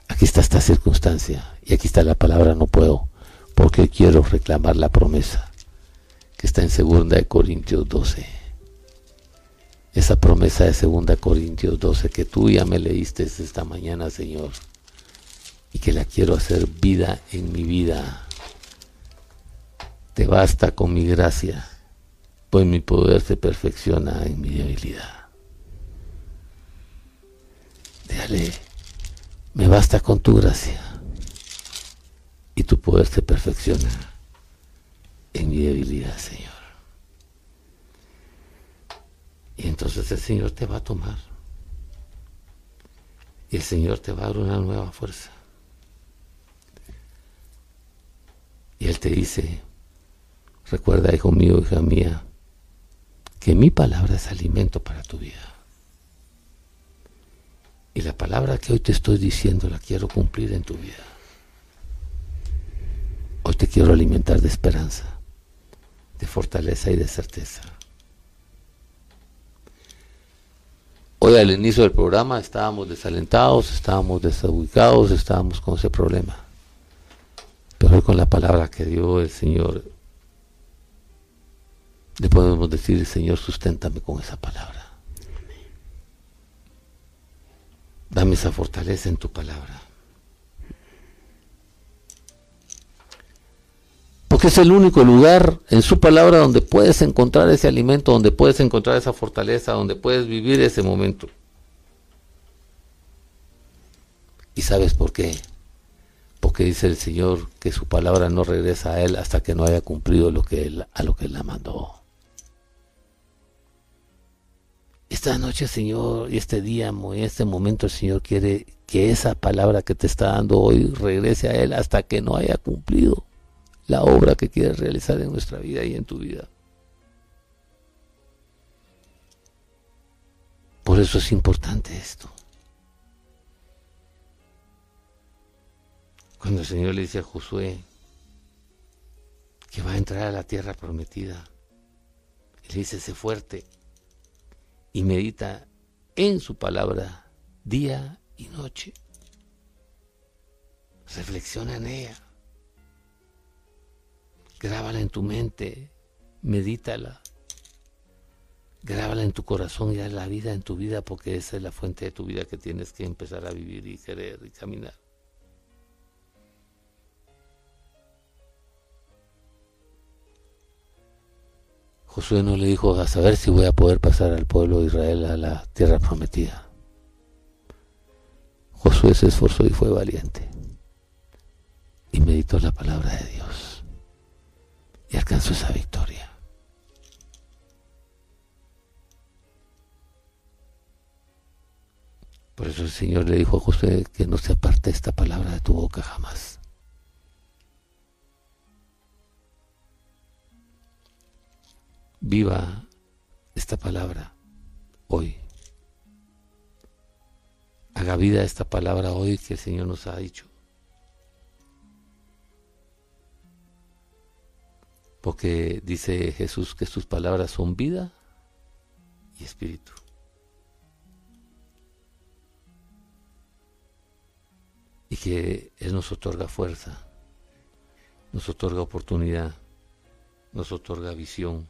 aquí está esta circunstancia y aquí está la palabra no puedo, porque quiero reclamar la promesa que está en 2 Corintios 12. Esa promesa de 2 Corintios 12 que tú ya me leíste esta mañana, Señor, y que la quiero hacer vida en mi vida. Te basta con mi gracia, pues mi poder se perfecciona en mi debilidad. Déjale, me basta con tu gracia y tu poder se perfecciona en mi debilidad, Señor. Y entonces el Señor te va a tomar. Y el Señor te va a dar una nueva fuerza. Y Él te dice, recuerda, hijo mío, hija mía, que mi palabra es alimento para tu vida. Y la palabra que hoy te estoy diciendo la quiero cumplir en tu vida. Hoy te quiero alimentar de esperanza, de fortaleza y de certeza. Hoy al inicio del programa estábamos desalentados, estábamos desubicados, estábamos con ese problema. Pero hoy con la palabra que dio el Señor, le podemos decir, Señor, susténtame con esa palabra. Dame esa fortaleza en tu palabra. Porque es el único lugar en su palabra donde puedes encontrar ese alimento, donde puedes encontrar esa fortaleza, donde puedes vivir ese momento. ¿Y sabes por qué? Porque dice el Señor que su palabra no regresa a Él hasta que no haya cumplido lo que él, a lo que Él la mandó. Esta noche, Señor, y este día, y este momento, el Señor quiere que esa palabra que te está dando hoy regrese a Él hasta que no haya cumplido la obra que quieres realizar en nuestra vida y en tu vida. Por eso es importante esto. Cuando el Señor le dice a Josué que va a entrar a la tierra prometida, le dice, sé fuerte y medita en su palabra día y noche. Reflexiona en ella. Grábala en tu mente, medítala. Grábala en tu corazón y haz la vida en tu vida porque esa es la fuente de tu vida que tienes que empezar a vivir y querer y caminar. Josué no le dijo a saber si voy a poder pasar al pueblo de Israel a la tierra prometida. Josué se esforzó y fue valiente y meditó la palabra de Dios y alcanzó esa victoria. Por eso el Señor le dijo a José que no se aparte esta palabra de tu boca jamás. Viva esta palabra hoy. Haga vida esta palabra hoy que el Señor nos ha dicho. porque dice Jesús que sus palabras son vida y espíritu. Y que Él nos otorga fuerza, nos otorga oportunidad, nos otorga visión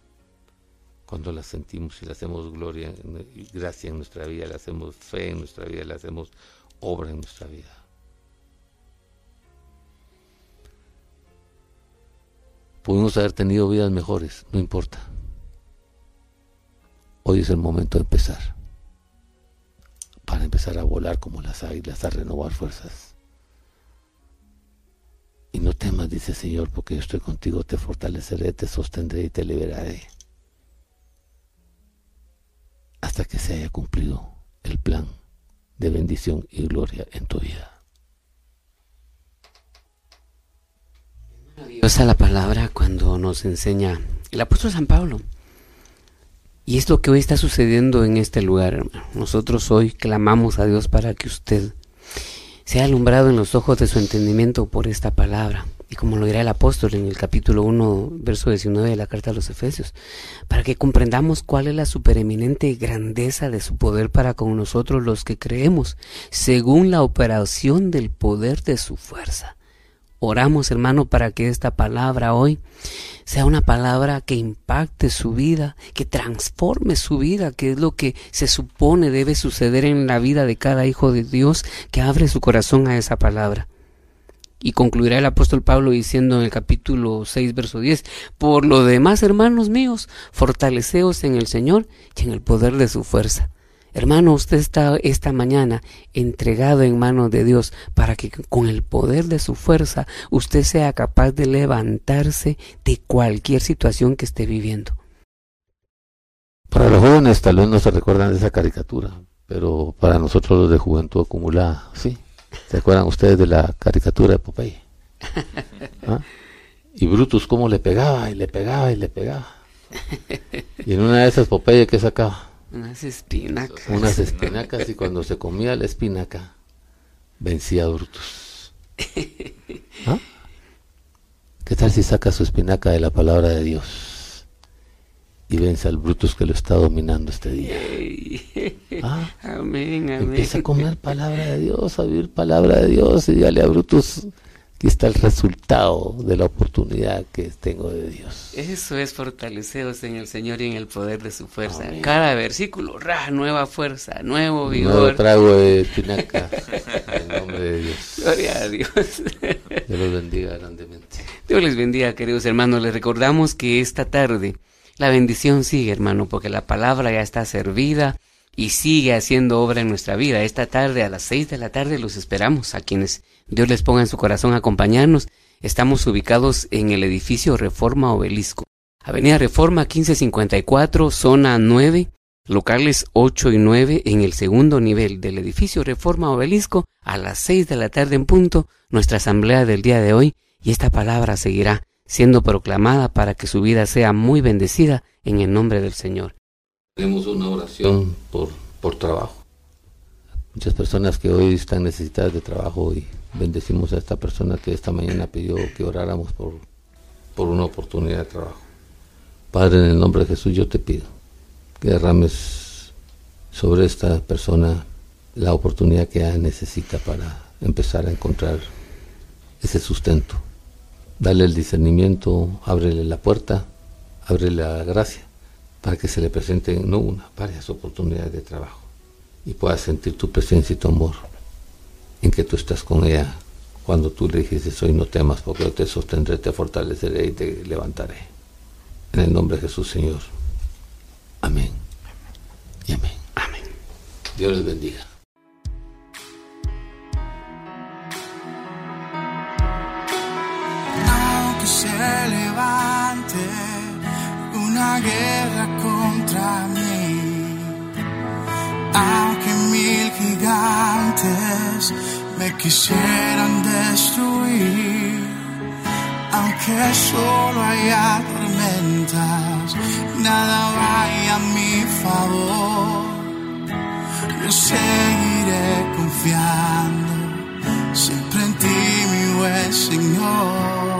cuando la sentimos y le hacemos gloria y gracia en nuestra vida, le hacemos fe en nuestra vida, le hacemos obra en nuestra vida. Pudimos haber tenido vidas mejores, no importa. Hoy es el momento de empezar. Para empezar a volar como las águilas, a renovar fuerzas. Y no temas, dice el Señor, porque yo estoy contigo, te fortaleceré, te sostendré y te liberaré. Hasta que se haya cumplido el plan de bendición y gloria en tu vida. Dios a la palabra cuando nos enseña el apóstol San Pablo. Y es lo que hoy está sucediendo en este lugar. Nosotros hoy clamamos a Dios para que usted sea alumbrado en los ojos de su entendimiento por esta palabra. Y como lo dirá el apóstol en el capítulo 1, verso 19 de la carta a los Efesios, para que comprendamos cuál es la supereminente grandeza de su poder para con nosotros los que creemos, según la operación del poder de su fuerza. Oramos, hermano, para que esta palabra hoy sea una palabra que impacte su vida, que transforme su vida, que es lo que se supone debe suceder en la vida de cada hijo de Dios que abre su corazón a esa palabra. Y concluirá el apóstol Pablo diciendo en el capítulo 6, verso 10, Por lo demás, hermanos míos, fortaleceos en el Señor y en el poder de su fuerza. Hermano, usted está esta mañana entregado en manos de Dios para que con el poder de su fuerza usted sea capaz de levantarse de cualquier situación que esté viviendo. Para los jóvenes tal vez no se recuerdan de esa caricatura, pero para nosotros los de juventud acumulada, sí. ¿Se acuerdan ustedes de la caricatura de Popeye? ¿Ah? Y Brutus cómo le pegaba y le pegaba y le pegaba. Y en una de esas Popeye que sacaba unas espinacas. Unas espinacas y cuando se comía la espinaca vencía a Brutus. ¿Ah? ¿Qué tal si saca su espinaca de la palabra de Dios y vence al Brutus que lo está dominando este día? ¿Ah? Amén, amén. Empieza a comer palabra de Dios, a vivir palabra de Dios y dale a Brutus Aquí está el resultado de la oportunidad que tengo de Dios. Eso es fortaleceos en el Señor y en el poder de su fuerza. Cada versículo, ra, nueva fuerza, nuevo vigor. Nuevo trago de en nombre de Dios. Gloria a Dios. Dios los bendiga grandemente. Dios les bendiga, queridos hermanos. Les recordamos que esta tarde la bendición sigue, hermano, porque la palabra ya está servida y sigue haciendo obra en nuestra vida. Esta tarde a las seis de la tarde los esperamos a quienes Dios les ponga en su corazón acompañarnos. Estamos ubicados en el edificio Reforma Obelisco. Avenida Reforma 1554, zona 9, locales 8 y 9 en el segundo nivel del edificio Reforma Obelisco a las 6 de la tarde en punto, nuestra asamblea del día de hoy y esta palabra seguirá siendo proclamada para que su vida sea muy bendecida en el nombre del Señor. Tenemos una oración por, por trabajo. Muchas personas que hoy están necesitadas de trabajo y bendecimos a esta persona que esta mañana pidió que oráramos por, por una oportunidad de trabajo. Padre, en el nombre de Jesús yo te pido que derrames sobre esta persona la oportunidad que ella necesita para empezar a encontrar ese sustento. Dale el discernimiento, ábrele la puerta, ábrele la gracia para que se le presenten no una, varias oportunidades de trabajo y pueda sentir tu presencia y tu amor en que tú estás con ella cuando tú le dijiste hoy no temas porque yo te sostendré, te fortaleceré y te levantaré. En el nombre de Jesús, Señor. Amén. Y amén. Amén. Dios les bendiga. Guerra contra mí, aunque mil gigantes me quisieran destruir, aunque solo haya tormentas, nada vaya a mi favor. Yo seguiré confiando siempre en ti, mi buen Señor.